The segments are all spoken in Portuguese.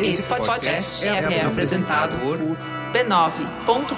Esse podcast é, é apresentado por b9.com.br.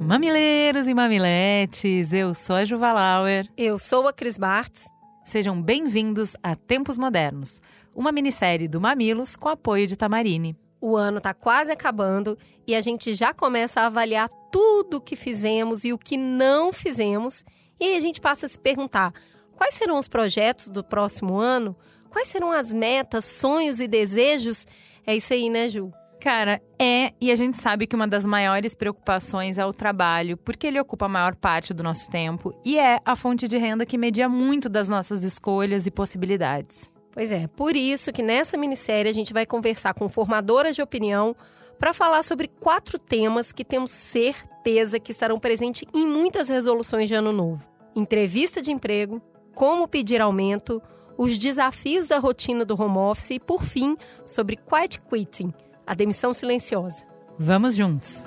Mamileiros e mamiletes, eu sou a Juva Lauer. Eu sou a Cris Bartz. Sejam bem-vindos a Tempos Modernos, uma minissérie do Mamilos com apoio de Tamarine. O ano está quase acabando e a gente já começa a avaliar tudo o que fizemos e o que não fizemos. E aí a gente passa a se perguntar: quais serão os projetos do próximo ano? Quais serão as metas, sonhos e desejos? É isso aí, né, Ju? Cara, é, e a gente sabe que uma das maiores preocupações é o trabalho, porque ele ocupa a maior parte do nosso tempo e é a fonte de renda que media muito das nossas escolhas e possibilidades. Pois é, por isso que nessa minissérie a gente vai conversar com formadoras de opinião para falar sobre quatro temas que temos certeza que estarão presentes em muitas resoluções de ano novo: entrevista de emprego, como pedir aumento, os desafios da rotina do home office e, por fim, sobre quiet quitting, a demissão silenciosa. Vamos juntos!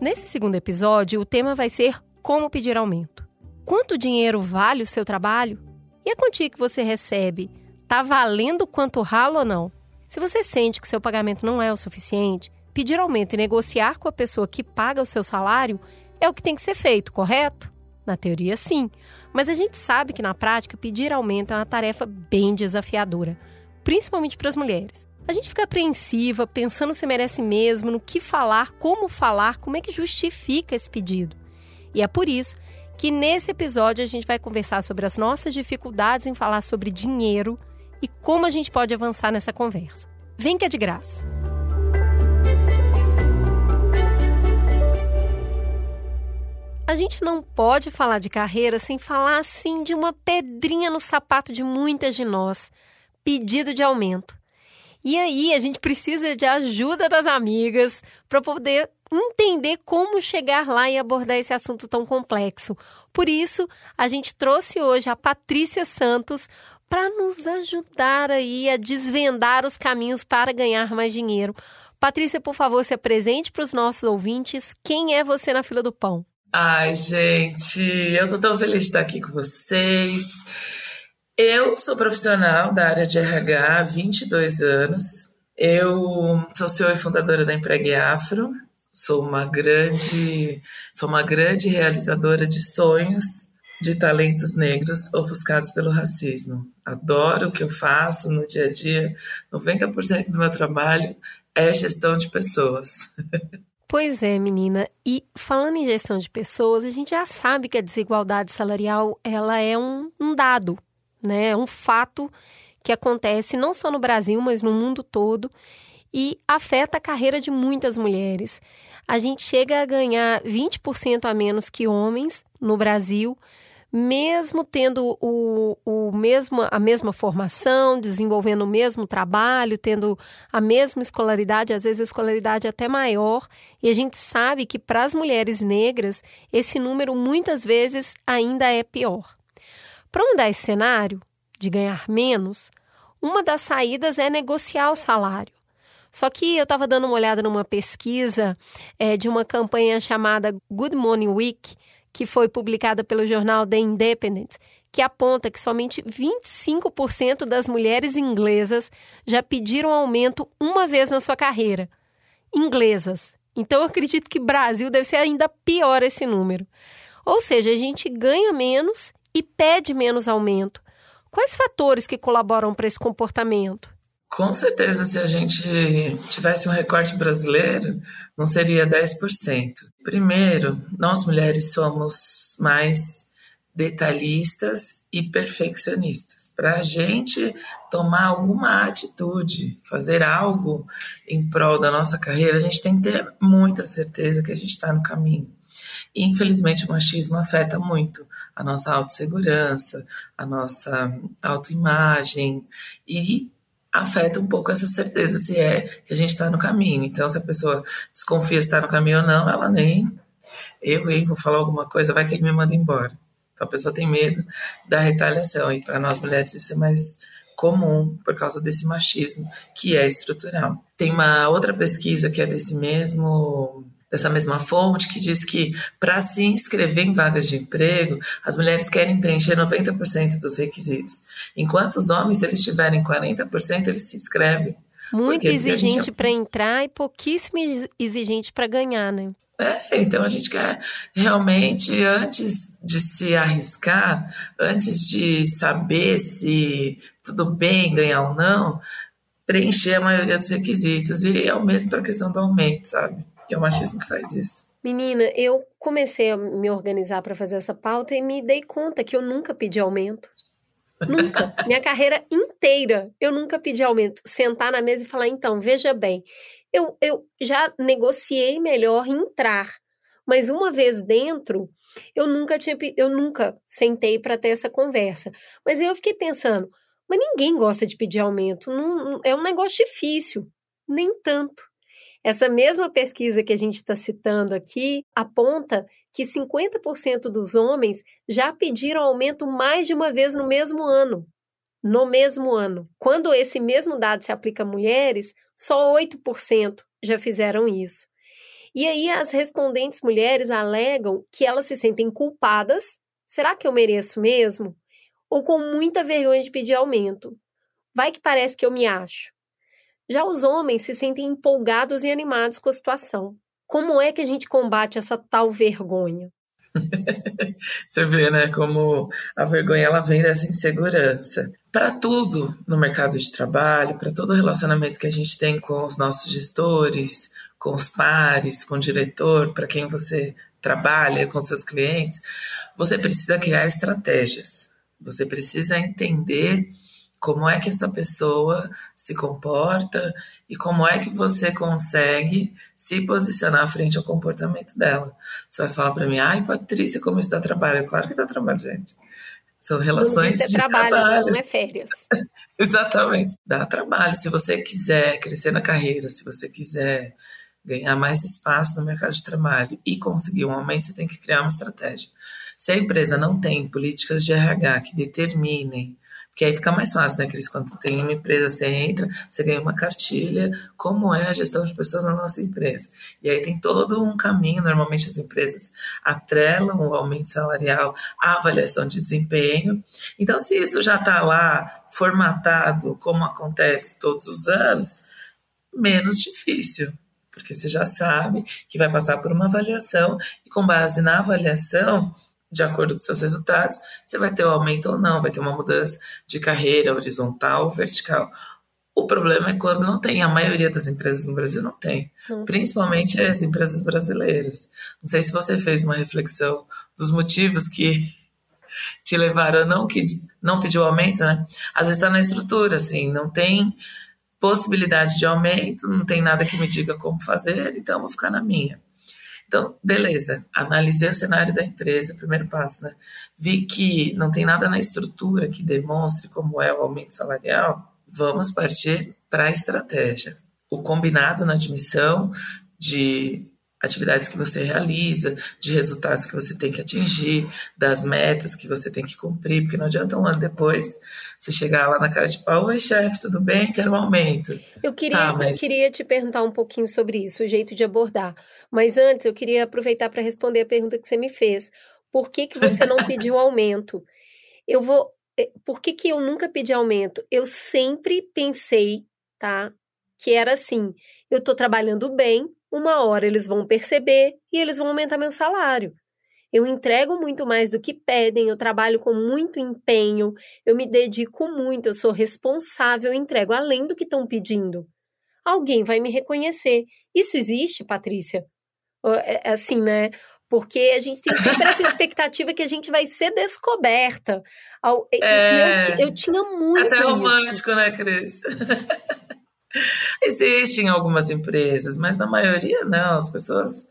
Nesse segundo episódio, o tema vai ser como pedir aumento. Quanto dinheiro vale o seu trabalho? E a quantia que você recebe? Tá valendo quanto ralo ou não? Se você sente que seu pagamento não é o suficiente, pedir aumento e negociar com a pessoa que paga o seu salário é o que tem que ser feito, correto? Na teoria, sim. Mas a gente sabe que na prática pedir aumento é uma tarefa bem desafiadora, principalmente para as mulheres. A gente fica apreensiva, pensando se merece mesmo, no que falar, como falar, como é que justifica esse pedido. E é por isso que nesse episódio a gente vai conversar sobre as nossas dificuldades em falar sobre dinheiro e como a gente pode avançar nessa conversa. Vem que é de graça! A gente não pode falar de carreira sem falar assim de uma pedrinha no sapato de muitas de nós: pedido de aumento. E aí a gente precisa de ajuda das amigas para poder entender como chegar lá e abordar esse assunto tão complexo. Por isso, a gente trouxe hoje a Patrícia Santos para nos ajudar aí a desvendar os caminhos para ganhar mais dinheiro. Patrícia, por favor, se apresente para os nossos ouvintes. Quem é você na fila do pão? Ai, gente, eu tô tão feliz de estar aqui com vocês. Eu sou profissional da área de RH há 22 anos. Eu sou CEO e fundadora da Empregue Afro. Sou uma grande, sou uma grande realizadora de sonhos de talentos negros ofuscados pelo racismo. Adoro o que eu faço no dia a dia. 90% do meu trabalho é gestão de pessoas. Pois é, menina. E falando em gestão de pessoas, a gente já sabe que a desigualdade salarial ela é um, um dado né? É um fato que acontece não só no Brasil, mas no mundo todo e afeta a carreira de muitas mulheres. A gente chega a ganhar 20% a menos que homens no Brasil, mesmo tendo o, o mesmo, a mesma formação, desenvolvendo o mesmo trabalho, tendo a mesma escolaridade, às vezes a escolaridade até maior, e a gente sabe que para as mulheres negras esse número muitas vezes ainda é pior. Para mudar esse cenário de ganhar menos, uma das saídas é negociar o salário. Só que eu estava dando uma olhada numa pesquisa é, de uma campanha chamada Good Morning Week, que foi publicada pelo jornal The Independent, que aponta que somente 25% das mulheres inglesas já pediram aumento uma vez na sua carreira. Inglesas. Então eu acredito que Brasil deve ser ainda pior esse número. Ou seja, a gente ganha menos e pede menos aumento. Quais fatores que colaboram para esse comportamento? Com certeza, se a gente tivesse um recorte brasileiro, não seria 10%. Primeiro, nós mulheres somos mais detalhistas e perfeccionistas. Para a gente tomar alguma atitude, fazer algo em prol da nossa carreira, a gente tem que ter muita certeza que a gente está no caminho. E, infelizmente, o machismo afeta muito a nossa autossegurança, a nossa autoimagem e afeta um pouco essa certeza se é que a gente está no caminho. Então, se a pessoa desconfia se está no caminho ou não, ela nem eu, hein, vou falar alguma coisa, vai que ele me manda embora. Então a pessoa tem medo da retaliação. E para nós mulheres isso é mais comum por causa desse machismo que é estrutural. Tem uma outra pesquisa que é desse mesmo dessa mesma fonte que diz que para se inscrever em vagas de emprego, as mulheres querem preencher 90% dos requisitos, enquanto os homens, se eles tiverem 40%, eles se inscrevem. Muito exigente gente... para entrar e pouquíssimo exigente para ganhar, né? É, então a gente quer realmente, antes de se arriscar, antes de saber se tudo bem ganhar ou não, preencher a maioria dos requisitos. E é o mesmo para a questão do aumento, sabe? E é o machismo que faz isso. Menina, eu comecei a me organizar para fazer essa pauta e me dei conta que eu nunca pedi aumento. Nunca. Minha carreira inteira, eu nunca pedi aumento. Sentar na mesa e falar, então, veja bem, eu, eu já negociei melhor entrar. Mas uma vez dentro, eu nunca tinha, eu nunca sentei para ter essa conversa. Mas eu fiquei pensando, mas ninguém gosta de pedir aumento, não, é um negócio difícil, nem tanto. Essa mesma pesquisa que a gente está citando aqui aponta que 50% dos homens já pediram aumento mais de uma vez no mesmo ano. No mesmo ano. Quando esse mesmo dado se aplica a mulheres, só 8% já fizeram isso. E aí as respondentes mulheres alegam que elas se sentem culpadas. Será que eu mereço mesmo? Ou com muita vergonha de pedir aumento. Vai que parece que eu me acho. Já os homens se sentem empolgados e animados com a situação. Como é que a gente combate essa tal vergonha? Você vê, né, como a vergonha ela vem dessa insegurança. Para tudo no mercado de trabalho, para todo relacionamento que a gente tem com os nossos gestores, com os pares, com o diretor, para quem você trabalha, com seus clientes, você precisa criar estratégias. Você precisa entender como é que essa pessoa se comporta e como é que você consegue se posicionar frente ao comportamento dela. Você vai falar para mim, ai, Patrícia, como isso dá trabalho? Claro que dá trabalho, gente. São relações de trabalho, trabalho, não é férias. Exatamente. Dá trabalho. Se você quiser crescer na carreira, se você quiser ganhar mais espaço no mercado de trabalho e conseguir um aumento, você tem que criar uma estratégia. Se a empresa não tem políticas de RH que determinem que aí fica mais fácil, né, Cris? Quando tem uma empresa, você entra, você ganha uma cartilha, como é a gestão de pessoas na nossa empresa. E aí tem todo um caminho, normalmente as empresas atrelam o aumento salarial à avaliação de desempenho. Então, se isso já está lá formatado, como acontece todos os anos, menos difícil porque você já sabe que vai passar por uma avaliação e com base na avaliação de acordo com seus resultados, você vai ter um aumento ou não, vai ter uma mudança de carreira horizontal ou vertical. O problema é quando não tem, a maioria das empresas no Brasil não tem, principalmente as empresas brasileiras. Não sei se você fez uma reflexão dos motivos que te levaram a não, que, não pedir o aumento, né? Às vezes está na estrutura, assim, não tem possibilidade de aumento, não tem nada que me diga como fazer, então vou ficar na minha. Então, beleza, analisei o cenário da empresa, primeiro passo, né? Vi que não tem nada na estrutura que demonstre como é o aumento salarial, vamos partir para a estratégia. O combinado na admissão de atividades que você realiza, de resultados que você tem que atingir, das metas que você tem que cumprir, porque não adianta um ano depois você chegar lá na cara de pau, oi chefe, tudo bem? Quero um aumento. Eu queria, tá, mas... eu queria te perguntar um pouquinho sobre isso, o jeito de abordar. Mas antes, eu queria aproveitar para responder a pergunta que você me fez. Por que, que você não pediu aumento? Eu vou. Eh, por que, que eu nunca pedi aumento? Eu sempre pensei, tá? Que era assim: eu estou trabalhando bem, uma hora eles vão perceber e eles vão aumentar meu salário. Eu entrego muito mais do que pedem, eu trabalho com muito empenho, eu me dedico muito, eu sou responsável, eu entrego além do que estão pedindo. Alguém vai me reconhecer. Isso existe, Patrícia? É, é assim, né? Porque a gente tem sempre essa expectativa que a gente vai ser descoberta. É, eu, eu, tinha muito. Até romântico, né, Cris? Existem algumas empresas, mas na maioria não. As pessoas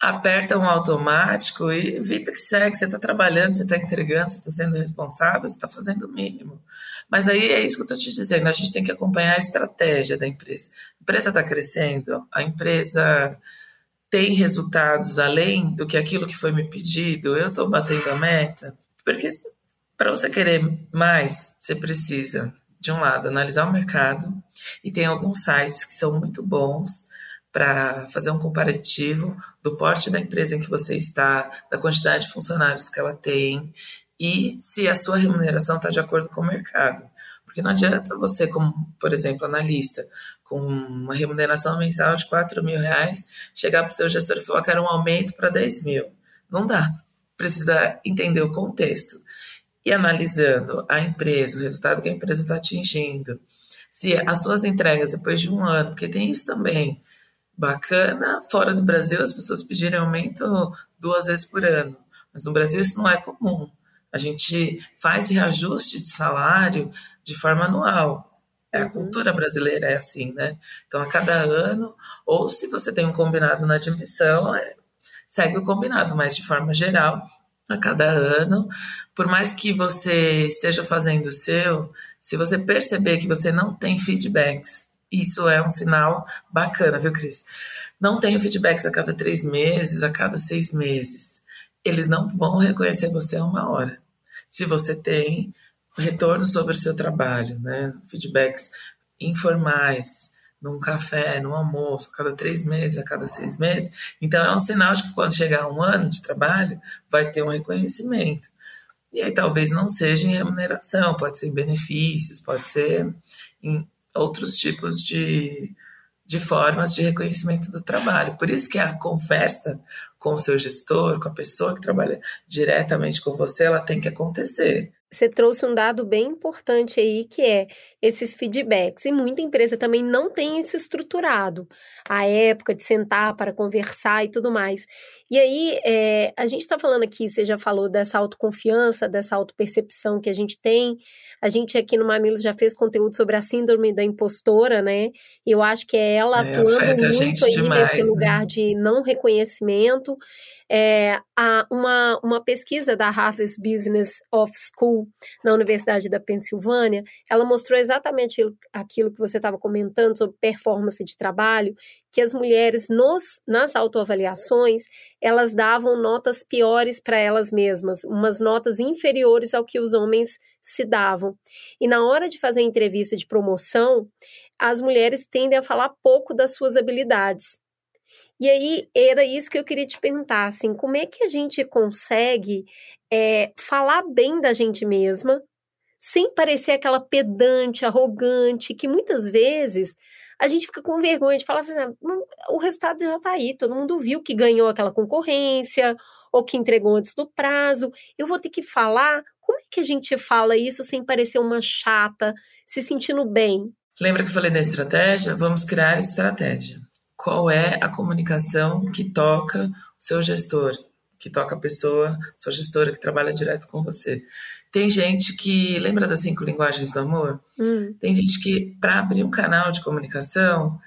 apertam um automático e vida que segue. Você está trabalhando, você está entregando, você está sendo responsável, você está fazendo o mínimo. Mas aí é isso que eu estou te dizendo. A gente tem que acompanhar a estratégia da empresa. A empresa está crescendo, a empresa tem resultados além do que aquilo que foi me pedido, eu estou batendo a meta. Porque para você querer mais, você precisa, de um lado, analisar o mercado, e tem alguns sites que são muito bons para fazer um comparativo do porte da empresa em que você está, da quantidade de funcionários que ela tem e se a sua remuneração está de acordo com o mercado. Porque não adianta você, como, por exemplo, analista, com uma remuneração mensal de 4 mil reais, chegar para o seu gestor e falar que era um aumento para 10 mil. Não dá. Precisa entender o contexto. E analisando a empresa, o resultado que a empresa está atingindo, se as suas entregas depois de um ano, porque tem isso também, bacana, fora do Brasil as pessoas pedirem aumento duas vezes por ano, mas no Brasil isso não é comum. A gente faz reajuste de salário de forma anual. É, a uhum. cultura brasileira é assim, né? Então, a cada ano, ou se você tem um combinado na admissão, é, segue o combinado, mas de forma geral, a cada ano, por mais que você esteja fazendo o seu, se você perceber que você não tem feedbacks, isso é um sinal bacana, viu, Cris? Não tenho feedbacks a cada três meses, a cada seis meses. Eles não vão reconhecer você a uma hora. Se você tem retorno sobre o seu trabalho, né? Feedbacks informais, num café, num almoço, a cada três meses, a cada seis meses. Então é um sinal de que quando chegar um ano de trabalho, vai ter um reconhecimento. E aí talvez não seja em remuneração, pode ser em benefícios, pode ser em outros tipos de, de formas de reconhecimento do trabalho. Por isso que a conversa com o seu gestor, com a pessoa que trabalha diretamente com você, ela tem que acontecer você trouxe um dado bem importante aí, que é esses feedbacks. E muita empresa também não tem isso estruturado, a época de sentar para conversar e tudo mais. E aí, é, a gente está falando aqui, você já falou dessa autoconfiança, dessa autopercepção que a gente tem. A gente aqui no Mamilo já fez conteúdo sobre a síndrome da impostora, né? E eu acho que é ela é, atuando muito aí demais, nesse né? lugar de não reconhecimento. É, a, uma, uma pesquisa da Harvard Business of School na Universidade da Pensilvânia, ela mostrou exatamente aquilo que você estava comentando sobre performance de trabalho, que as mulheres nos, nas autoavaliações elas davam notas piores para elas mesmas, umas notas inferiores ao que os homens se davam. E na hora de fazer a entrevista de promoção, as mulheres tendem a falar pouco das suas habilidades. E aí era isso que eu queria te perguntar, assim, como é que a gente consegue é, falar bem da gente mesma, sem parecer aquela pedante, arrogante, que muitas vezes a gente fica com vergonha de falar assim, ah, o resultado já está aí, todo mundo viu que ganhou aquela concorrência ou que entregou antes do prazo. Eu vou ter que falar. Como é que a gente fala isso sem parecer uma chata, se sentindo bem? Lembra que eu falei da estratégia? Vamos criar estratégia. Qual é a comunicação que toca o seu gestor, que toca a pessoa, sua gestora que trabalha direto com você? Tem gente que. Lembra das cinco linguagens do amor? Hum. Tem gente que, para abrir um canal de comunicação,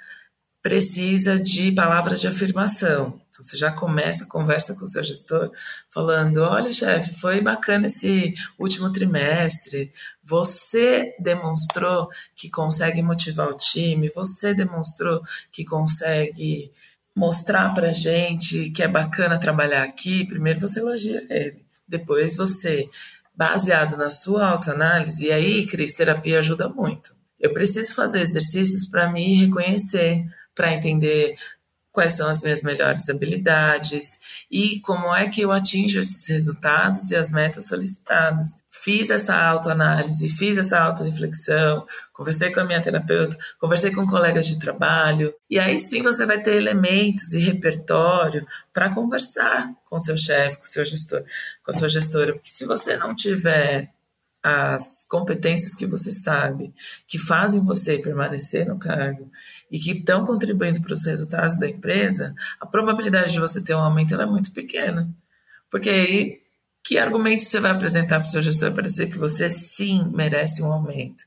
precisa de palavras de afirmação. Então, você já começa a conversa com o seu gestor falando: olha, chefe, foi bacana esse último trimestre. Você demonstrou que consegue motivar o time, você demonstrou que consegue mostrar para gente que é bacana trabalhar aqui. Primeiro você elogia ele, depois você baseado na sua autoanálise, e aí, Cris, terapia ajuda muito. Eu preciso fazer exercícios para me reconhecer, para entender quais são as minhas melhores habilidades e como é que eu atinjo esses resultados e as metas solicitadas. Fiz essa autoanálise, fiz essa autorreflexão, conversei com a minha terapeuta, conversei com colegas de trabalho, e aí sim você vai ter elementos e repertório para conversar com seu chefe, com seu gestor, com a sua gestora, porque se você não tiver as competências que você sabe, que fazem você permanecer no cargo e que estão contribuindo para os resultados da empresa, a probabilidade de você ter um aumento é muito pequena. Porque aí que argumentos você vai apresentar para o seu gestor para dizer que você sim merece um aumento?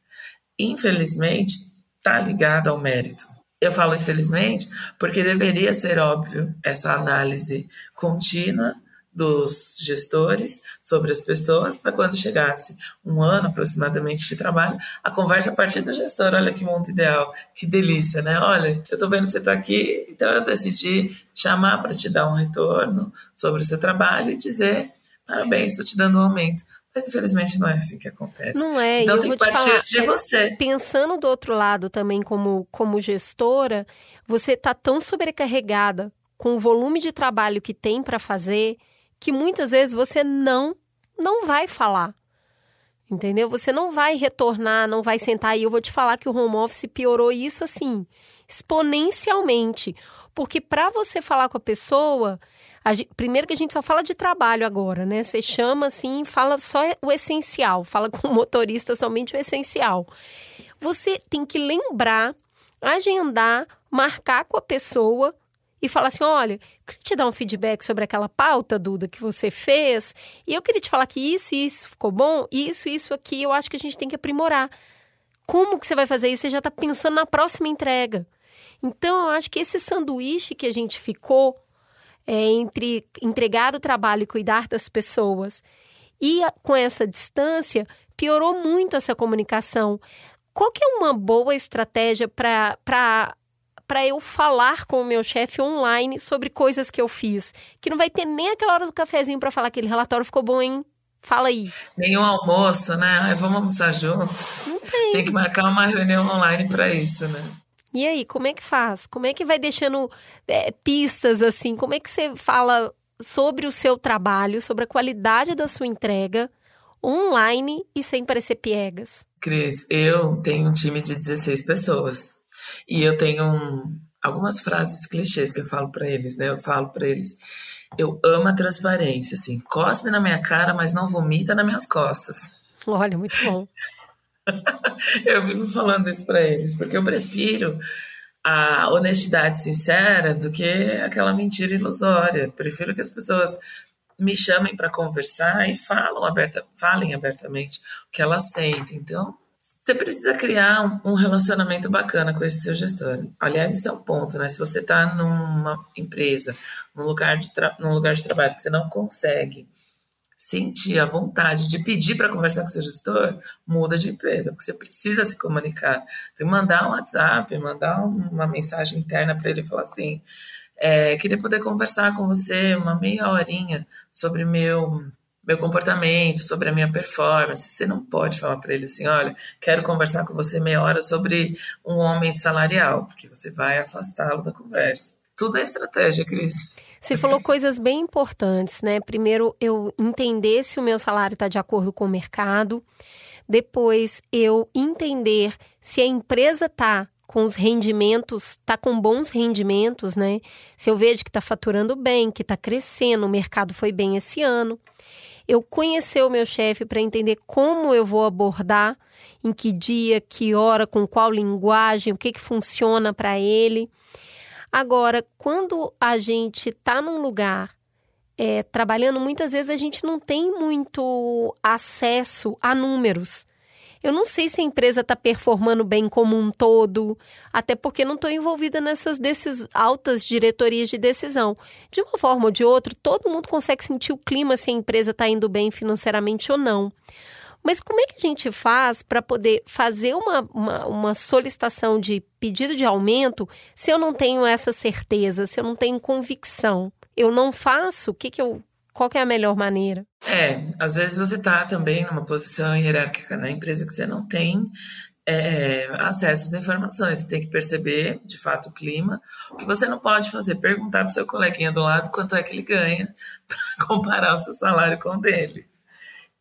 Infelizmente, está ligado ao mérito. Eu falo infelizmente porque deveria ser óbvio essa análise contínua dos gestores sobre as pessoas, para quando chegasse um ano aproximadamente de trabalho, a conversa a partir do gestor. Olha que mundo ideal, que delícia, né? Olha, eu estou vendo que você está aqui, então eu decidi chamar para te dar um retorno sobre o seu trabalho e dizer parabéns, estou te dando um aumento. Mas infelizmente não é assim que acontece. Não é. Então eu tem que te partir falar, de é, você. Pensando do outro lado também como, como gestora, você tá tão sobrecarregada com o volume de trabalho que tem para fazer que muitas vezes você não não vai falar. Entendeu? Você não vai retornar, não vai sentar e eu vou te falar que o home office piorou isso assim, exponencialmente. Porque para você falar com a pessoa, a gente, primeiro que a gente só fala de trabalho agora, né? Você chama assim, fala só o essencial, fala com o motorista somente o essencial. Você tem que lembrar, agendar, marcar com a pessoa e falar assim: olha, eu queria te dar um feedback sobre aquela pauta, Duda, que você fez, e eu queria te falar que isso e isso ficou bom, isso e isso aqui eu acho que a gente tem que aprimorar. Como que você vai fazer isso? Você já está pensando na próxima entrega. Então, eu acho que esse sanduíche que a gente ficou é, entre entregar o trabalho e cuidar das pessoas e com essa distância, piorou muito essa comunicação. Qual que é uma boa estratégia para para eu falar com o meu chefe online sobre coisas que eu fiz. Que não vai ter nem aquela hora do cafezinho para falar que aquele relatório ficou bom, hein? Fala aí. Nenhum almoço, né? Ai, vamos almoçar juntos. Não tem. Tem que marcar uma reunião online para isso, né? E aí, como é que faz? Como é que vai deixando é, pistas assim? Como é que você fala sobre o seu trabalho, sobre a qualidade da sua entrega online e sem parecer piegas? Cris, eu tenho um time de 16 pessoas. E eu tenho um, algumas frases clichês que eu falo para eles, né? Eu falo para eles: eu amo a transparência, assim, cospe na minha cara, mas não vomita nas minhas costas. Olha, muito bom. eu vivo falando isso para eles, porque eu prefiro a honestidade sincera do que aquela mentira ilusória. Prefiro que as pessoas me chamem para conversar e falam aberta, falem abertamente o que elas sentem. Então, você precisa criar um relacionamento bacana com esse seu gestor. Aliás, esse é um ponto, né? Se você está numa empresa, num lugar, de num lugar de trabalho que você não consegue sentir a vontade de pedir para conversar com o seu gestor, muda de empresa, porque você precisa se comunicar. Tem que mandar um WhatsApp, mandar uma mensagem interna para ele falar assim: é, queria poder conversar com você uma meia horinha sobre meu meu comportamento, sobre a minha performance. Você não pode falar para ele assim: olha, quero conversar com você meia hora sobre um aumento salarial, porque você vai afastá-lo da conversa. Tudo é estratégia, Cris. Você falou coisas bem importantes, né? Primeiro, eu entender se o meu salário está de acordo com o mercado. Depois, eu entender se a empresa está com os rendimentos, está com bons rendimentos, né? Se eu vejo que está faturando bem, que está crescendo, o mercado foi bem esse ano eu conhecer o meu chefe para entender como eu vou abordar, em que dia, que hora, com qual linguagem, o que, que funciona para ele. Agora, quando a gente está num lugar é, trabalhando, muitas vezes a gente não tem muito acesso a números. Eu não sei se a empresa está performando bem como um todo, até porque não estou envolvida nessas desses altas diretorias de decisão. De uma forma ou de outra, todo mundo consegue sentir o clima se a empresa está indo bem financeiramente ou não. Mas como é que a gente faz para poder fazer uma, uma, uma, solicitação de pedido de aumento se eu não tenho essa certeza, se eu não tenho convicção? Eu não faço, o que, que eu qual que é a melhor maneira? É, às vezes você está também numa posição hierárquica na empresa que você não tem é, acesso às informações. Você tem que perceber, de fato, o clima. O que você não pode fazer, perguntar para o seu coleguinha do lado quanto é que ele ganha para comparar o seu salário com o dele.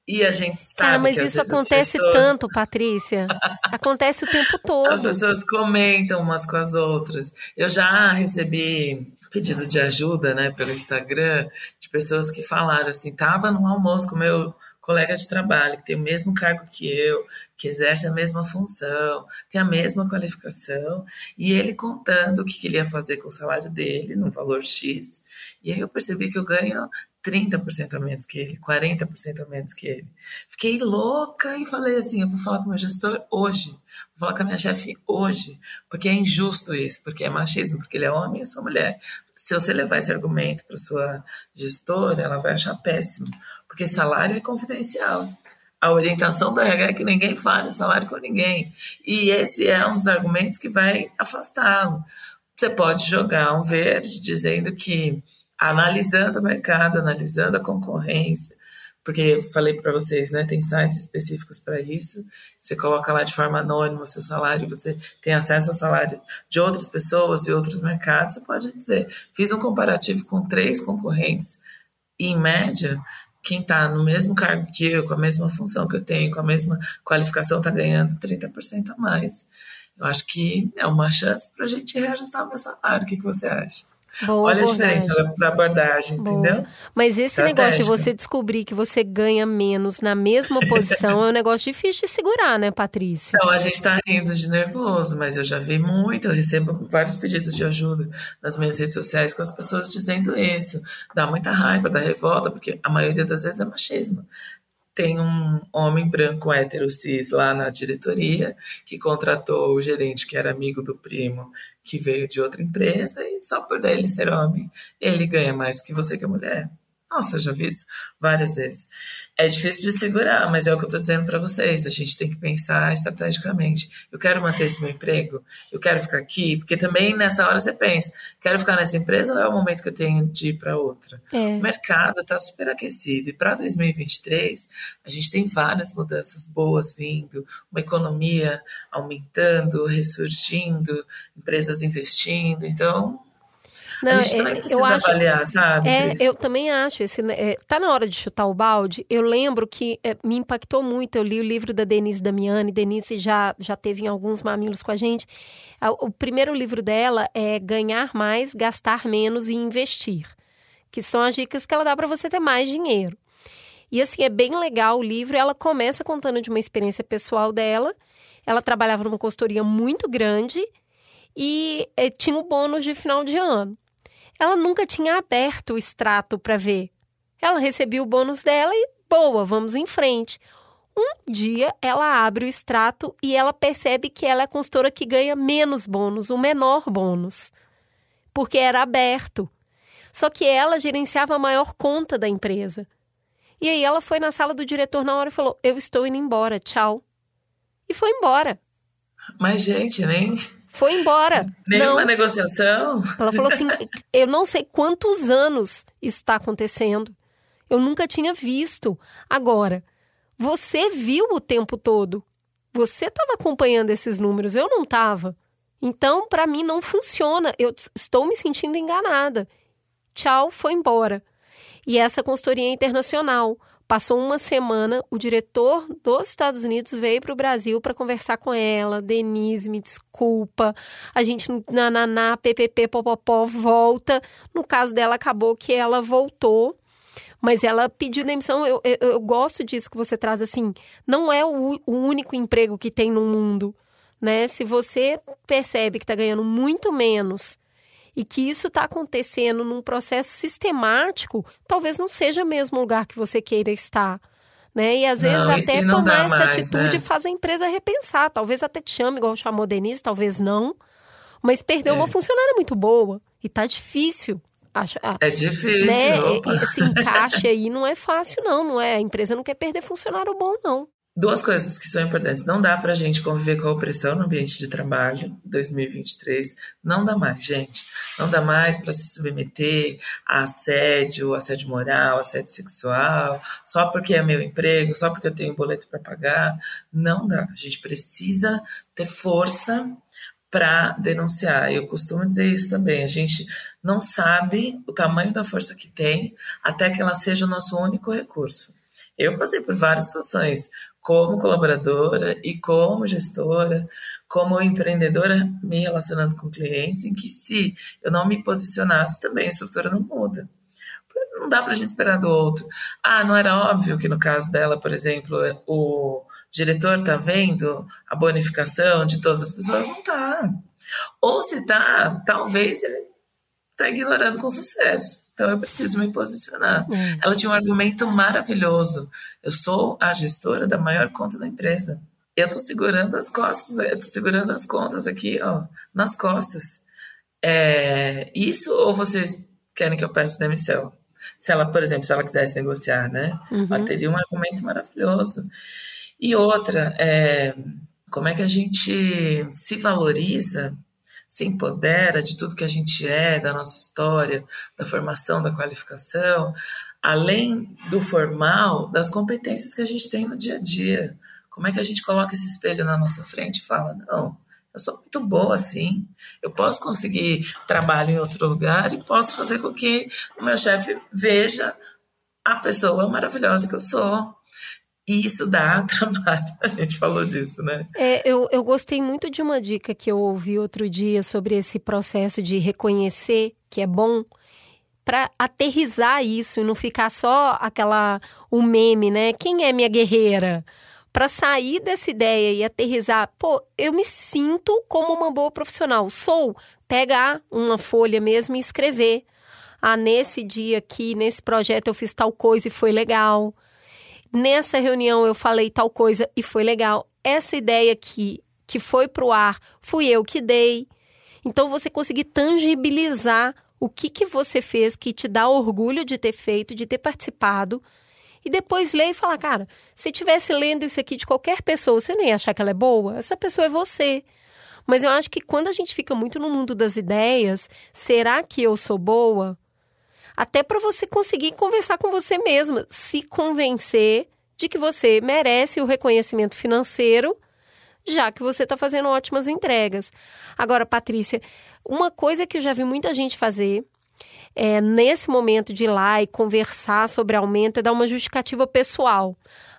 E a gente sabe Cara, mas que, isso acontece pessoas... tanto, Patrícia. acontece o tempo todo. As pessoas comentam umas com as outras. Eu já recebi pedido de ajuda, né, pelo Instagram, de pessoas que falaram assim, tava no almoço com meu colega de trabalho, que tem o mesmo cargo que eu, que exerce a mesma função, tem a mesma qualificação, e ele contando o que, ele ia fazer com o salário dele, no valor X. E aí eu percebi que eu ganho 30% a menos que ele, 40% a menos que ele. Fiquei louca e falei assim: eu vou falar com o meu gestor hoje, vou falar com a minha chefe hoje, porque é injusto isso, porque é machismo, porque ele é homem e eu sou mulher. se você levar esse argumento para sua gestora, ela vai achar péssimo, porque salário é confidencial. A orientação do RH é que ninguém fale salário com ninguém. E esse é um dos argumentos que vai afastá-lo. Você pode jogar um verde dizendo que, analisando o mercado, analisando a concorrência, porque falei para vocês, né, tem sites específicos para isso. Você coloca lá de forma anônima o seu salário, você tem acesso ao salário de outras pessoas e outros mercados. Você pode dizer, fiz um comparativo com três concorrentes e, em média, quem está no mesmo cargo que eu, com a mesma função que eu tenho, com a mesma qualificação, está ganhando 30% a mais. Eu acho que é uma chance para a gente reajustar o meu salário. O que, que você acha? Boa Olha abordagem. a diferença da abordagem, Boa. entendeu? Mas esse negócio de você descobrir que você ganha menos na mesma posição é um negócio difícil de segurar, né, Patrícia? Então, a gente está rindo de nervoso, mas eu já vi muito, eu recebo vários pedidos de ajuda nas minhas redes sociais com as pessoas dizendo isso. Dá muita raiva, dá revolta, porque a maioria das vezes é machismo tem um homem branco hétero cis lá na diretoria que contratou o gerente que era amigo do primo que veio de outra empresa e só por ele ser homem ele ganha mais que você que é mulher. Nossa, eu já vi isso várias vezes. É difícil de segurar, mas é o que eu estou dizendo para vocês. A gente tem que pensar estrategicamente. Eu quero manter esse meu emprego? Eu quero ficar aqui? Porque também nessa hora você pensa: quero ficar nessa empresa ou é o momento que eu tenho de ir para outra? É. O mercado está super aquecido. E para 2023, a gente tem várias mudanças boas vindo, uma economia aumentando, ressurgindo, empresas investindo. Então, não, a gente também é, precisa eu acho, avaliar, sabe? É, eu também acho. Esse, é, tá na hora de chutar o balde. Eu lembro que é, me impactou muito. Eu li o livro da Denise Damiani. Denise já, já teve em alguns mamilos com a gente. O primeiro livro dela é Ganhar Mais, Gastar Menos e Investir. Que são as dicas que ela dá para você ter mais dinheiro. E assim, é bem legal o livro. Ela começa contando de uma experiência pessoal dela. Ela trabalhava numa consultoria muito grande e é, tinha o bônus de final de ano. Ela nunca tinha aberto o extrato para ver. Ela recebia o bônus dela e, boa, vamos em frente. Um dia ela abre o extrato e ela percebe que ela é a consultora que ganha menos bônus, o menor bônus, porque era aberto. Só que ela gerenciava a maior conta da empresa. E aí ela foi na sala do diretor na hora e falou: Eu estou indo embora, tchau. E foi embora. Mas, gente, nem foi embora. Nenhuma não. negociação? Ela falou assim: eu não sei quantos anos isso está acontecendo. Eu nunca tinha visto. Agora, você viu o tempo todo. Você estava acompanhando esses números, eu não estava. Então, para mim, não funciona. Eu estou me sentindo enganada. Tchau, foi embora. E essa consultoria é internacional. Passou uma semana, o diretor dos Estados Unidos veio para o Brasil para conversar com ela. Denise, me desculpa. A gente, nananá, ppp, popopó, volta. No caso dela, acabou que ela voltou. Mas ela pediu demissão. Eu, eu, eu gosto disso que você traz assim. Não é o, o único emprego que tem no mundo. Né? Se você percebe que está ganhando muito menos e que isso está acontecendo num processo sistemático, talvez não seja o mesmo lugar que você queira estar. Né? E às vezes não, até tomar essa mais, atitude né? faz a empresa repensar. Talvez até te chame, igual chamou Denise, talvez não. Mas perdeu é. uma funcionária muito boa. E tá difícil. Acho, é difícil. Né? Esse encaixe aí não é fácil, não, não é? A empresa não quer perder funcionário bom, não duas coisas que são importantes. Não dá para a gente conviver com a opressão no ambiente de trabalho 2023. Não dá mais, gente. Não dá mais para se submeter a assédio, assédio moral, assédio sexual, só porque é meu emprego, só porque eu tenho boleto para pagar. Não dá. A gente precisa ter força para denunciar. Eu costumo dizer isso também. A gente não sabe o tamanho da força que tem até que ela seja o nosso único recurso. Eu passei por várias situações como colaboradora e como gestora, como empreendedora, me relacionando com clientes, em que se eu não me posicionasse também, a estrutura não muda. Não dá para a gente esperar do outro. Ah, não era óbvio que no caso dela, por exemplo, o diretor está vendo a bonificação de todas as pessoas? Não está. Ou se está, talvez ele está ignorando com sucesso. Então eu preciso me posicionar. É. Ela tinha um argumento maravilhoso. Eu sou a gestora da maior conta da empresa. Eu estou segurando as costas, eu tô segurando as contas aqui, ó, nas costas. É, isso ou vocês querem que eu peça demissão? Se ela, por exemplo, se ela quisesse negociar, né? Uhum. Ela teria um argumento maravilhoso. E outra, é, como é que a gente se valoriza, se empodera de tudo que a gente é, da nossa história, da formação, da qualificação, além do formal, das competências que a gente tem no dia a dia. Como é que a gente coloca esse espelho na nossa frente e fala: não, eu sou muito boa assim, eu posso conseguir trabalho em outro lugar e posso fazer com que o meu chefe veja a pessoa maravilhosa que eu sou. E isso dá trabalho, a gente falou disso, né? É, eu, eu gostei muito de uma dica que eu ouvi outro dia sobre esse processo de reconhecer que é bom para aterrizar isso e não ficar só aquela o meme, né? Quem é minha guerreira? Para sair dessa ideia e aterrizar, pô, eu me sinto como uma boa profissional. Sou pegar uma folha mesmo e escrever. Ah, nesse dia aqui, nesse projeto eu fiz tal coisa e foi legal. Nessa reunião eu falei tal coisa e foi legal. Essa ideia aqui que foi pro ar, fui eu que dei. Então você conseguir tangibilizar o que, que você fez que te dá orgulho de ter feito, de ter participado, e depois ler e falar, cara, se tivesse lendo isso aqui de qualquer pessoa, você nem achar que ela é boa? Essa pessoa é você. Mas eu acho que quando a gente fica muito no mundo das ideias, será que eu sou boa? Até para você conseguir conversar com você mesma, se convencer de que você merece o reconhecimento financeiro, já que você está fazendo ótimas entregas. Agora, Patrícia, uma coisa que eu já vi muita gente fazer é, nesse momento de ir lá e conversar sobre aumento é dar uma justificativa pessoal.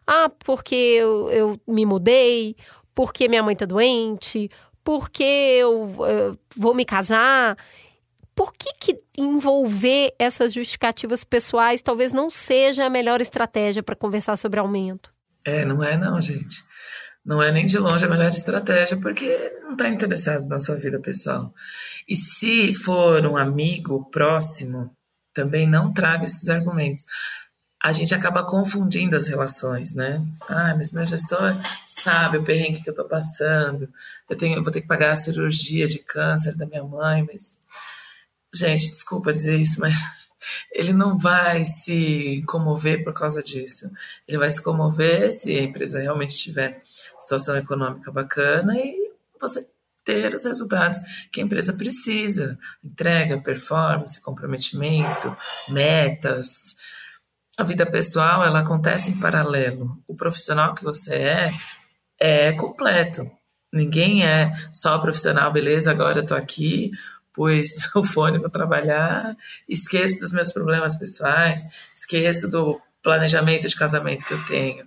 Ah, porque eu, eu me mudei, porque minha mãe está doente, porque eu, eu vou me casar. Por que, que envolver essas justificativas pessoais talvez não seja a melhor estratégia para conversar sobre aumento? É, não é não, gente. Não é nem de longe a melhor estratégia, porque não está interessado na sua vida pessoal. E se for um amigo próximo, também não traga esses argumentos. A gente acaba confundindo as relações, né? Ah, mas meu gestor sabe o perrengue que eu estou passando. Eu, tenho, eu vou ter que pagar a cirurgia de câncer da minha mãe, mas. Gente, desculpa dizer isso, mas ele não vai se comover por causa disso. Ele vai se comover se a empresa realmente tiver situação econômica bacana e você ter os resultados que a empresa precisa. Entrega, performance, comprometimento, metas. A vida pessoal, ela acontece em paralelo. O profissional que você é, é completo. Ninguém é só profissional, beleza, agora eu tô aqui, pus o fone para trabalhar, esqueço dos meus problemas pessoais, esqueço do planejamento de casamento que eu tenho.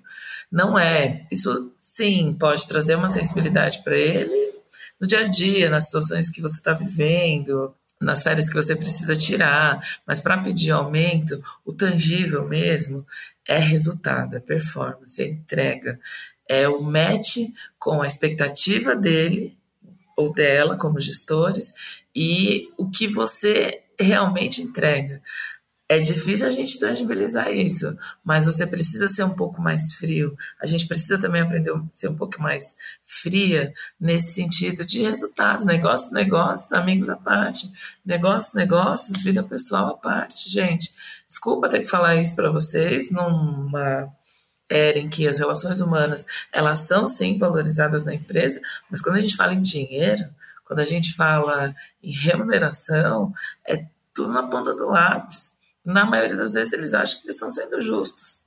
Não é. Isso sim pode trazer uma sensibilidade para ele no dia a dia, nas situações que você está vivendo, nas férias que você precisa tirar, mas para pedir aumento, o tangível mesmo é resultado, é performance, é entrega, é o match com a expectativa dele ou dela como gestores e o que você realmente entrega. É difícil a gente tangibilizar isso, mas você precisa ser um pouco mais frio. A gente precisa também aprender a ser um pouco mais fria nesse sentido de resultado. Negócio, negócios, amigos à parte. Negócios, negócios, vida pessoal à parte. Gente, desculpa ter que falar isso para vocês numa era em que as relações humanas elas são sim valorizadas na empresa, mas quando a gente fala em dinheiro, quando a gente fala em remuneração, é tudo na ponta do lápis na maioria das vezes eles acham que eles estão sendo justos.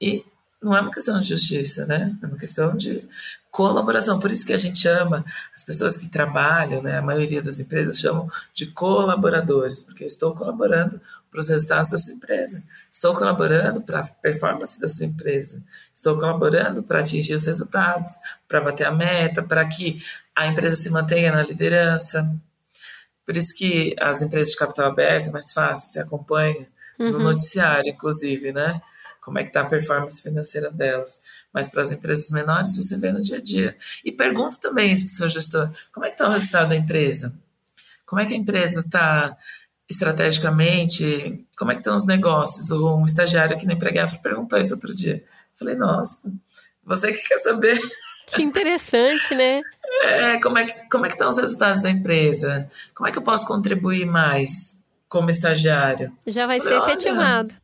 E não é uma questão de justiça, né? É uma questão de colaboração. Por isso que a gente chama as pessoas que trabalham, né? A maioria das empresas chamam de colaboradores, porque eu estou colaborando para os resultados da sua empresa. Estou colaborando para a performance da sua empresa. Estou colaborando para atingir os resultados, para bater a meta, para que a empresa se mantenha na liderança. Por isso que as empresas de capital aberto é mais fácil, você acompanha uhum. no noticiário, inclusive, né? Como é que está a performance financeira delas. Mas para as empresas menores, você vê no dia a dia. E pergunta também isso para o seu gestor: como é que está o resultado da empresa? Como é que a empresa está estrategicamente? Como é que estão os negócios? Um estagiário aqui na Empregafro perguntou isso outro dia. Eu falei, nossa, você que quer saber Que interessante, né? É, como é que como é que estão os resultados da empresa? Como é que eu posso contribuir mais como estagiário? Já vai Falei, ser efetivado.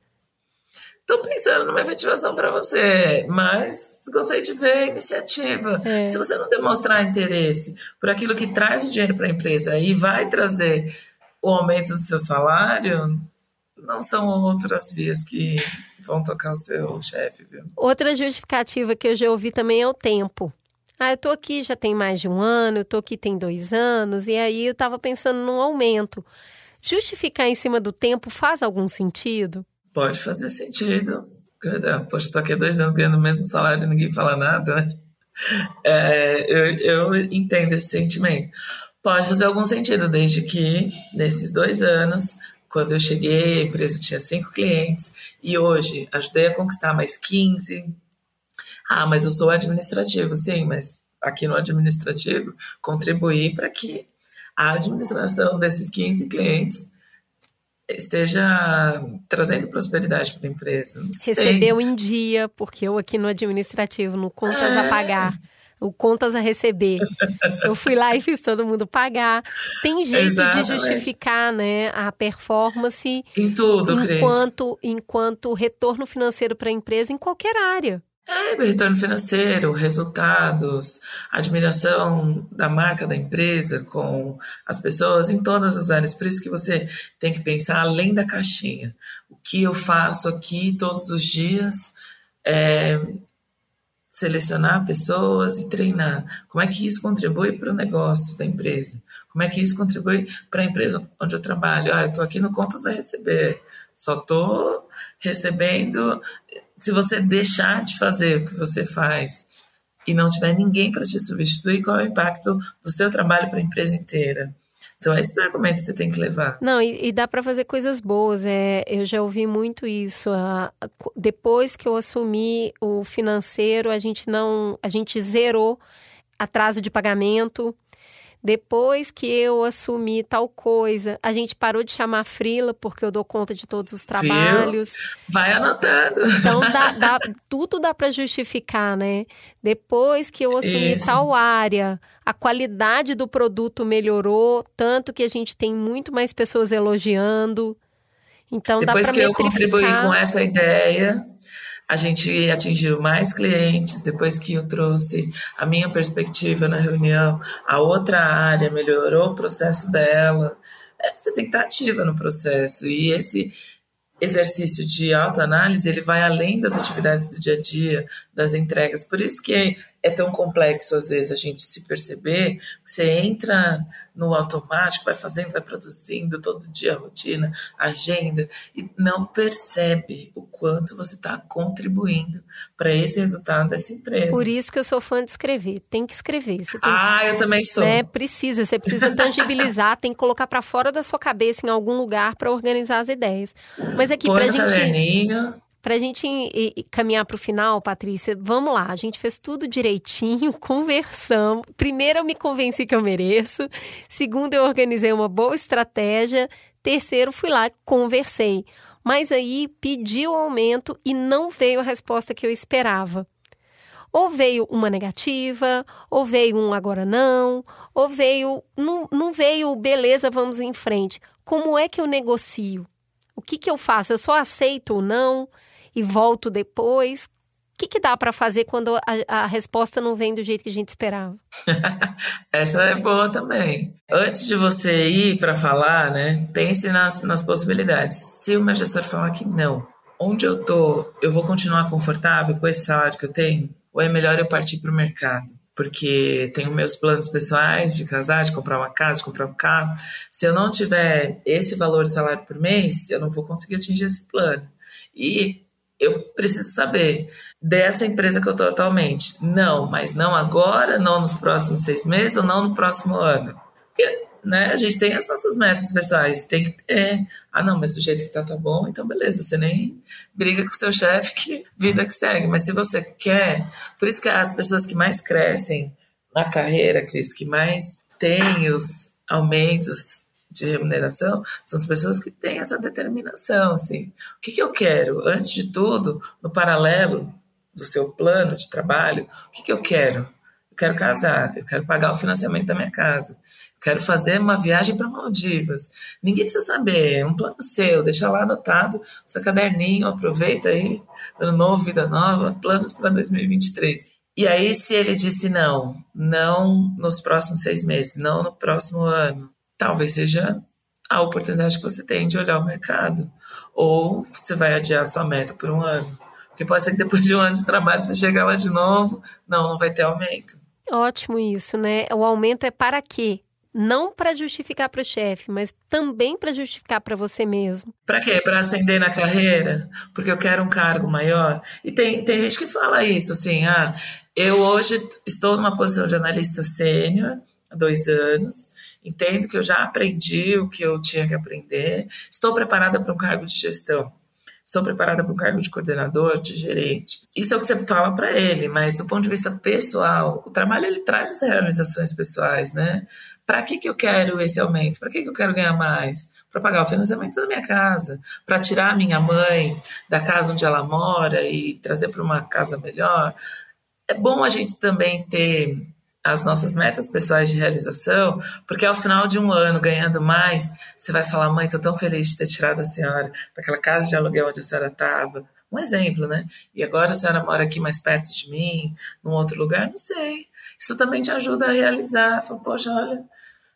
Estou pensando numa efetivação para você, mas gostei de ver a iniciativa. É. Se você não demonstrar interesse por aquilo que traz o dinheiro para a empresa e vai trazer o aumento do seu salário, não são outras vias que vão tocar o seu chefe, viu? Outra justificativa que eu já ouvi também é o tempo. Ah, eu tô aqui já tem mais de um ano, eu tô aqui tem dois anos, e aí eu tava pensando num aumento. Justificar em cima do tempo faz algum sentido? Pode fazer sentido. Poxa, tô aqui há dois anos ganhando o mesmo salário e ninguém fala nada, né? É, eu, eu entendo esse sentimento. Pode fazer algum sentido, desde que nesses dois anos, quando eu cheguei, a empresa tinha cinco clientes e hoje ajudei a conquistar mais 15. Ah, mas eu sou administrativo, sim, mas aqui no administrativo contribuí para que a administração desses 15 clientes esteja trazendo prosperidade para a empresa. Recebeu em dia, porque eu aqui no administrativo, no contas É. a pagar, o contas a receber. eu fui lá e fiz todo mundo pagar. Tem jeito Exatamente. de justificar, né, a performance Em tudo, Cris. enquanto enquanto retorno financeiro para a empresa em qualquer área. É, retorno financeiro, resultados, admiração da marca da empresa com as pessoas em todas as áreas. Por isso que você tem que pensar além da caixinha. O que eu faço aqui todos os dias é selecionar pessoas e treinar. Como é que isso contribui para o negócio da empresa? Como é que isso contribui para a empresa onde eu trabalho? Ah, eu estou aqui no Contas a Receber. Só estou recebendo se você deixar de fazer o que você faz e não tiver ninguém para te substituir, qual é o impacto do seu trabalho para a empresa inteira? São esses argumentos que você tem que levar. Não, e, e dá para fazer coisas boas. É, eu já ouvi muito isso. A- a- depois que eu assumi o financeiro, a gente não, a gente zerou atraso de pagamento. Depois que eu assumi tal coisa, a gente parou de chamar frila porque eu dou conta de todos os trabalhos. Vai anotando. Então, dá, dá- tudo dá para justificar, né? Depois que eu assumi Isso. tal área, a qualidade do produto melhorou, tanto que a gente tem muito mais pessoas elogiando. Então, Depois dá que para eu contribuí metrificar. com essa ideia, a gente atingiu mais clientes. Depois que eu trouxe a minha perspectiva na reunião, a outra área melhorou o processo dela. É, Você tem que estar ativa no processo. E esse exercício de autoanálise, ele vai além das atividades do dia a dia, das entregas. Por isso que é tão complexo, às vezes, a gente se perceber você entra no automático, vai fazendo, vai produzindo todo dia a rotina, a agenda, e não percebe o quanto você está contribuindo para esse resultado dessa empresa. Por isso que eu sou fã de escrever. Tem que escrever. Tem Ah, eu também sou. né? Precisa, você precisa tangibilizar, tem que colocar para fora da sua cabeça em algum lugar para organizar as ideias. Mas aqui Põe pra no gente caderninho. Pra gente caminhar para o final, Patrícia, vamos lá. A gente fez tudo direitinho, conversamos. Primeiro, eu me convenci que eu mereço. Segundo, eu organizei uma boa estratégia. Terceiro, fui lá, conversei. Mas aí pedi o aumento e não veio a resposta que eu esperava. Ou veio uma negativa, ou veio um agora não, ou veio. Não, não veio, beleza, vamos em frente. Como é que eu negocio? O que, que eu faço? Eu só aceito ou não e volto depois? O que, que dá para fazer quando a, a resposta não vem do jeito que a gente esperava? Essa é boa também. Antes de você ir para falar, né, pense nas, nas possibilidades. Se o meu gestor falar que não, onde eu tô, eu vou continuar confortável com esse salário que eu tenho? Ou é melhor eu partir para o mercado? Porque tenho meus planos pessoais de casar, de comprar uma casa, de comprar um carro. Se eu não tiver esse valor de salário por mês, eu não vou conseguir atingir esse plano. E eu preciso saber dessa empresa que eu estou atualmente. Não, mas não agora, não nos próximos seis meses ou não no próximo ano. Porque, né, a gente tem as nossas metas pessoais, tem que ter. Ah, não, mas do jeito que tá, tá bom, então beleza, você nem briga com o seu chefe, que vida que segue. Mas se você quer, por isso que as pessoas que mais crescem na carreira, Cris, que mais têm os aumentos de remuneração são as pessoas que têm essa determinação, assim. O que, que eu quero? Antes de tudo, no paralelo do seu plano de trabalho, o que, que eu quero? eu quero casar, eu quero pagar o financiamento da minha casa, eu quero fazer uma viagem para Maldivas. Ninguém precisa saber, é um plano seu, deixa lá anotado, seu caderninho, aproveita aí, ano novo, vida nova, planos para 2023. E aí, se ele disse não, não nos próximos seis meses, não no próximo ano, talvez seja a oportunidade que você tem de olhar o mercado. Ou você vai adiar a sua meta por um ano. Porque pode ser que depois de um ano de trabalho você chegue lá de novo, não, não vai ter aumento. Ótimo isso, né? O aumento é para quê? Não para justificar para o chefe, mas também para justificar para você mesmo. Para quê? Para ascender na carreira? Porque eu quero um cargo maior? E tem, tem gente que fala isso, assim, ah, eu hoje estou numa posição de analista sênior, há dois anos, entendo que eu já aprendi o que eu tinha que aprender, estou preparada para um cargo de gestão sou preparada para o cargo de coordenador, de gerente. Isso é o que você fala para ele, mas do ponto de vista pessoal, o trabalho ele traz as realizações pessoais, né? Para que, que eu quero esse aumento? Para que, que eu quero ganhar mais? Para pagar o financiamento da minha casa, para tirar a minha mãe da casa onde ela mora e trazer para uma casa melhor. É bom a gente também ter as nossas metas pessoais de realização, porque ao final de um ano ganhando mais, você vai falar, mãe, estou tão feliz de ter tirado a senhora daquela casa de aluguel onde a senhora estava. Um exemplo, né? E agora a senhora mora aqui mais perto de mim, num outro lugar, não sei. Isso também te ajuda a realizar. Fala, poxa, olha,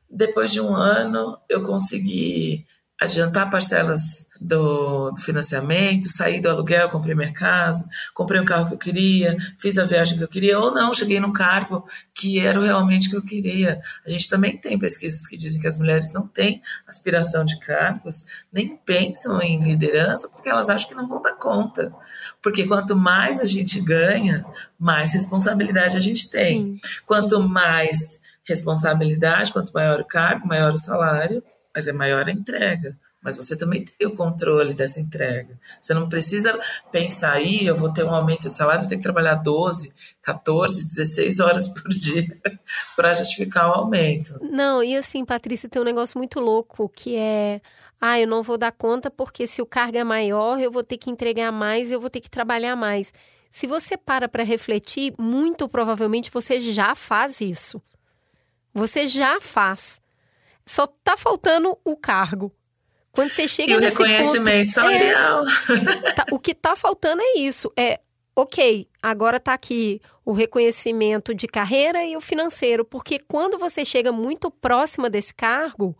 depois de um ano eu consegui adiantar parcelas do, do, financiamento, sair do aluguel, comprei minha casa, comprei um carro que eu queria, fiz a viagem que eu queria, ou não, cheguei num cargo que era realmente o que eu queria. A gente também tem pesquisas que dizem que as mulheres não têm aspiração de cargos, nem pensam em liderança, porque elas acham que não vão dar conta. Porque quanto mais a gente ganha, mais responsabilidade a gente tem. Sim. Quanto mais responsabilidade, quanto maior o cargo, maior o salário, mas é maior a entrega. Mas você também tem o controle dessa entrega. Você não precisa pensar aí, eu vou ter um aumento de salário, vou ter que trabalhar 12, 14, 16 horas por dia para justificar o aumento. Não, e assim, Patrícia, tem um negócio muito louco que é ah, eu não vou dar conta porque se o cargo é maior, eu vou ter que entregar mais, eu vou ter que trabalhar mais. Se você para para refletir, muito provavelmente você já faz isso. Você já faz. Só tá faltando o cargo. Quando você chega e nesse o reconhecimento ponto, salarial. É, tá, o que tá faltando é isso. É, ok, agora tá aqui o reconhecimento de carreira e o financeiro, porque quando você chega muito próxima desse cargo,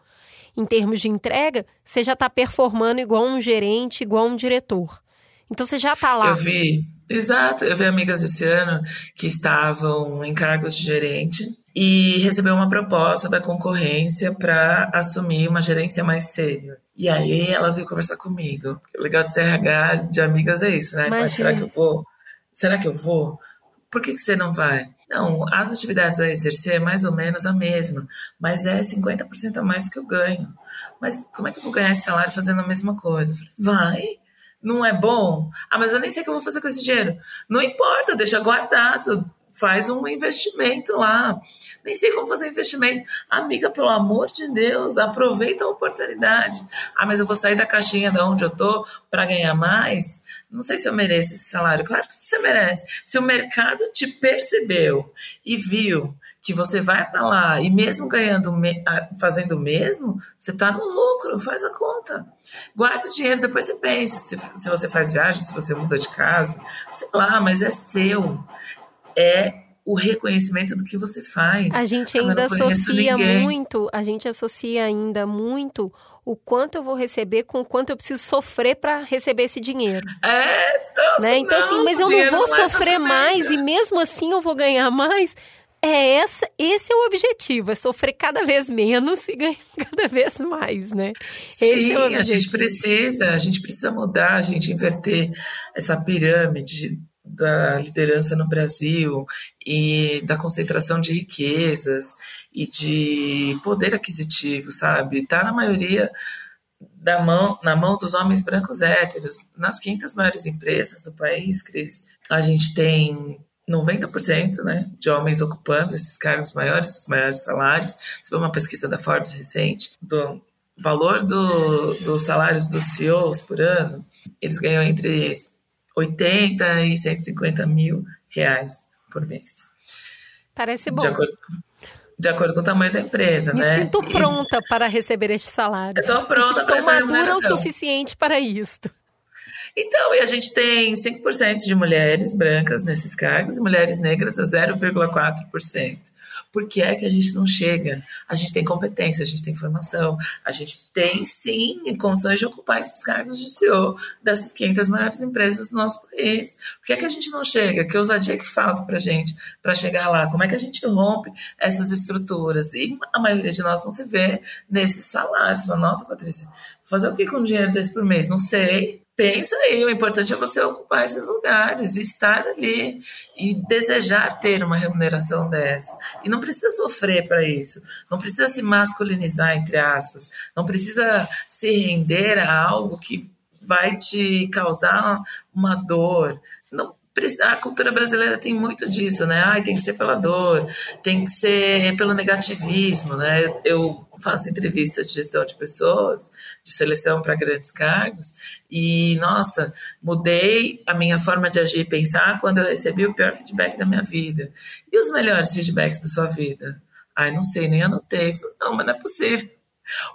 em termos de entrega, você já está performando igual um gerente, igual um diretor. Então você já está lá. Eu vi, exato. Eu vi amigas esse ano que estavam em cargos de gerente e recebeu uma proposta da concorrência para assumir uma gerência mais séria. E aí ela veio conversar comigo. O legal de RH de amigas é isso, né? Mas será que eu vou? Será que eu vou? Por que, que você não vai? Não, as atividades a exercer é mais ou menos a mesma, mas é 50% a mais que eu ganho. Mas como é que eu vou ganhar esse salário fazendo a mesma coisa? Falei, vai, não é bom? Ah, mas eu nem sei o que eu vou fazer com esse dinheiro. Não importa, deixa guardado faz um investimento lá. Nem sei como fazer investimento. Amiga, pelo amor de Deus, aproveita a oportunidade. Ah, mas eu vou sair da caixinha de onde eu tô para ganhar mais? Não sei se eu mereço esse salário. Claro que você merece. Se o mercado te percebeu e viu que você vai para lá e mesmo ganhando, fazendo o mesmo, você está no lucro, faz a conta. Guarda o dinheiro, depois você pensa se, se você faz viagem, se você muda de casa, sei lá, mas é seu é o reconhecimento do que você faz. A gente ainda associa ninguém. muito, a gente associa ainda muito o quanto eu vou receber com o quanto eu preciso sofrer para receber esse dinheiro. É, nossa, né? Então, assim, não, assim, mas eu não vou não é sofrer mais e mesmo assim eu vou ganhar mais. É essa, esse é o objetivo, é sofrer cada vez menos e ganhar cada vez mais, né? Sim, esse é o objetivo. a gente precisa, a gente precisa mudar, a gente inverter essa pirâmide da liderança no Brasil e da concentração de riquezas e de poder aquisitivo, sabe? Está na maioria da mão, na mão dos homens brancos héteros. Nas 500 maiores empresas do país, Cris, a gente tem 90% né, de homens ocupando esses cargos maiores, os maiores salários. Você uma pesquisa da Forbes recente, do valor do, dos salários dos CEOs por ano, eles ganham entre 80 e 150 mil reais por mês. Parece bom. De acordo, de acordo com o tamanho da empresa, Me né? sinto E- para para receber este salário. Tô pronta para Estou essa madura o suficiente para isto. Então, e a gente tem 5% de mulheres brancas nesses cargos e mulheres negras a 0,4%. Por que é que a gente não chega? A gente tem competência, a gente tem formação, a gente tem sim condições de ocupar esses cargos de CEO dessas 500 maiores empresas do nosso país. Por que é que a gente não chega? Que ousadia que falta para gente para chegar lá? Como é que a gente rompe essas estruturas? E a maioria de nós não se vê nesses salários. Nossa, Patrícia, fazer o que com dinheiro desse por mês? Não sei. Pensa aí, o importante é você ocupar esses lugares estar ali e desejar ter uma remuneração dessa. E não precisa sofrer para isso, não precisa se masculinizar, entre aspas, não precisa se render a algo que vai te causar uma dor. A cultura brasileira tem muito disso, né? Ai, tem que ser pela dor, tem que ser pelo negativismo, né? Eu faço entrevistas de gestão de pessoas, de seleção para grandes cargos, e nossa, mudei a minha forma de agir e pensar quando eu recebi o pior feedback da minha vida. E os melhores feedbacks da sua vida? Ai, não sei, nem anotei. Não, mas não é possível.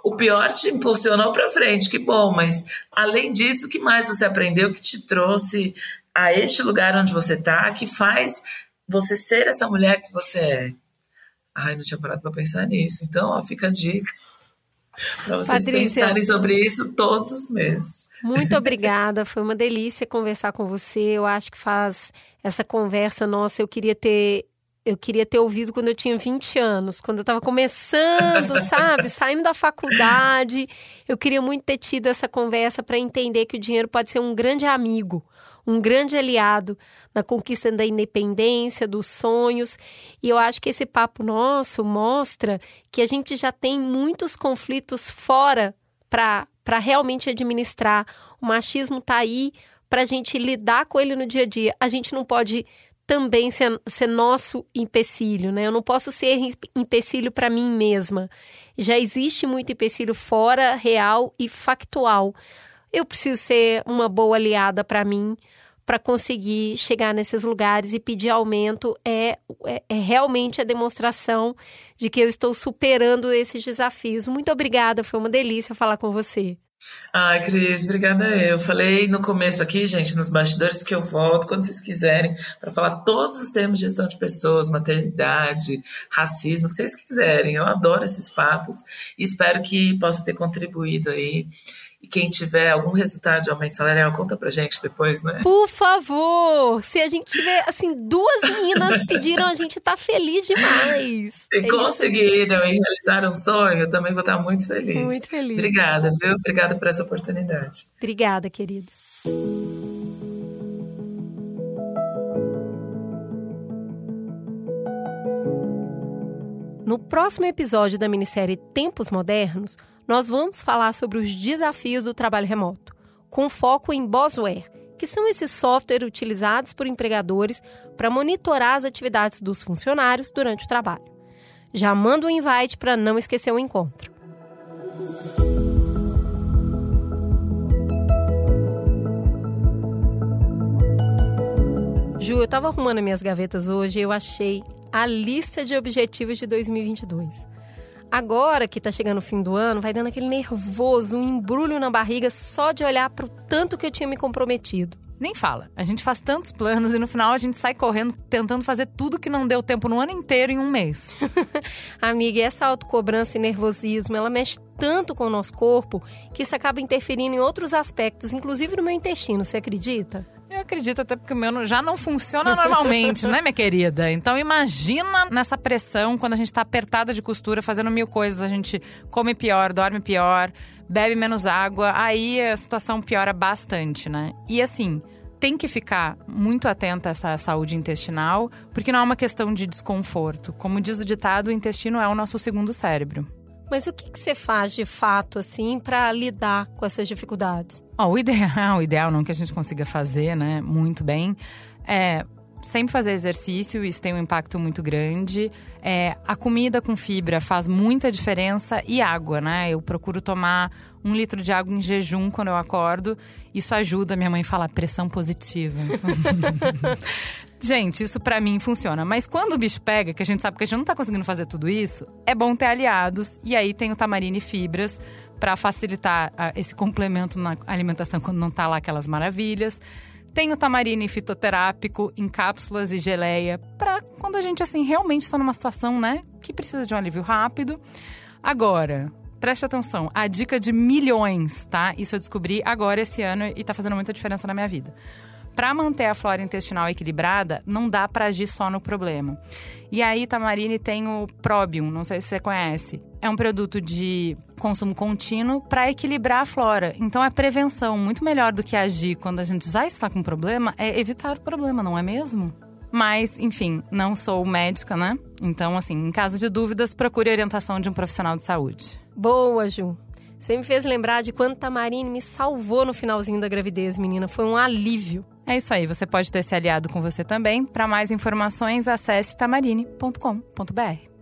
O pior te impulsionou para frente, que bom, mas além disso, o que mais você aprendeu que te trouxe a este lugar onde você está, que faz você ser essa mulher que você é? Ai, não tinha parado para pensar nisso. Então, ó, fica a dica para vocês Patrícia. pensarem sobre isso todos os meses. Muito obrigada, foi uma delícia conversar com você. Eu acho que faz essa conversa nossa, eu queria ter eu queria ter ouvido quando eu tinha 20 anos, quando eu estava começando, sabe, saindo da faculdade. Eu queria muito ter tido essa conversa para entender que o dinheiro pode ser um grande amigo, um grande aliado na conquista da independência, dos sonhos. E eu acho que esse papo nosso mostra que a gente já tem muitos conflitos fora para realmente administrar. O machismo está aí para a gente lidar com ele no dia a dia. A gente não pode também ser, ser nosso empecilho, né? Eu não posso ser empecilho para mim mesma. Já existe muito empecilho fora, real e factual. Eu preciso ser uma boa aliada para mim, para conseguir chegar nesses lugares e pedir aumento é, é, é, realmente a demonstração de que eu estou superando esses desafios. Muito obrigada, foi uma delícia falar com você. Ai, Cris, obrigada eu. Falei no começo aqui, gente, nos bastidores, que eu volto quando vocês quiserem para falar todos os temas de gestão de pessoas, maternidade, racismo, que vocês quiserem. Eu adoro esses papos e espero que possa ter contribuído aí. E quem tiver algum resultado de aumento salarial, conta pra gente depois, né? Por favor! Se a gente tiver, assim, duas meninas pediram, a gente tá feliz demais. Se É conseguiram e realizaram um sonho, eu também vou estar muito feliz. Muito feliz. Obrigada, viu? Obrigada por essa oportunidade. Obrigada, querida. No próximo episódio da minissérie Tempos Modernos, nós vamos falar sobre os desafios do trabalho remoto, com foco em Bosware, que são esses softwares utilizados por empregadores para monitorar as atividades dos funcionários durante o trabalho. Já manda o invite para não esquecer o encontro. Ju, eu tava arrumando minhas gavetas hoje e eu achei a lista de objetivos de 2022. Agora que tá chegando o fim do ano, vai dando aquele nervoso, um embrulho na barriga só de olhar pro tanto que eu tinha me comprometido. Nem fala. A gente faz tantos planos e no final a gente sai correndo tentando fazer tudo que não deu tempo no ano inteiro em um mês. Amiga, e essa autocobrança e nervosismo, ela mexe tanto com o nosso corpo que isso acaba interferindo em outros aspectos, inclusive no meu intestino, você acredita? Eu acredito até porque o meu já não funciona normalmente, né, minha querida? Então imagina nessa pressão quando a gente tá apertada de costura, fazendo mil coisas, a gente come pior, dorme pior, bebe menos água, aí a situação piora bastante, né? E assim, tem que ficar muito atenta a essa saúde intestinal, porque não é uma questão de desconforto. Como diz o ditado, o intestino é o nosso segundo cérebro. Mas o que, que você faz de fato, assim, para lidar com essas dificuldades? Ó, o ideal, o ideal não que a gente consiga fazer, né, muito bem, é sempre fazer exercício, isso tem um impacto muito grande. É, a comida com fibra faz muita diferença e água, né? Eu procuro tomar um litro de água em jejum quando eu acordo. Isso ajuda, minha mãe fala, pressão positiva. Gente, isso para mim funciona. Mas quando o bicho pega, que a gente sabe que a gente não tá conseguindo fazer tudo isso, é bom ter aliados. E aí tem o tamarine fibras para facilitar uh, esse complemento na alimentação quando não tá lá aquelas maravilhas. Tem o tamarine fitoterápico em cápsulas e geleia para quando a gente assim realmente está numa situação, né, que precisa de um alívio rápido. Agora, preste atenção, a dica de milhões, tá? Isso eu descobri agora esse ano e tá fazendo muita diferença na minha vida. Para manter a flora intestinal equilibrada, não dá para agir só no problema. E aí, Tamarine tem o Probium, não sei se você conhece. É um produto de consumo contínuo para equilibrar a flora. Então é prevenção, muito melhor do que agir quando a gente já está com problema, é evitar o problema, não é mesmo? Mas, enfim, não sou médica, né? Então, assim, em caso de dúvidas, procure orientação de um profissional de saúde. Boa, Ju. Você me fez lembrar de quando Tamarine me salvou no finalzinho da gravidez, menina. Foi um alívio. É isso aí, você pode ter se aliado com você também. Para mais informações, acesse tamarine.com.br.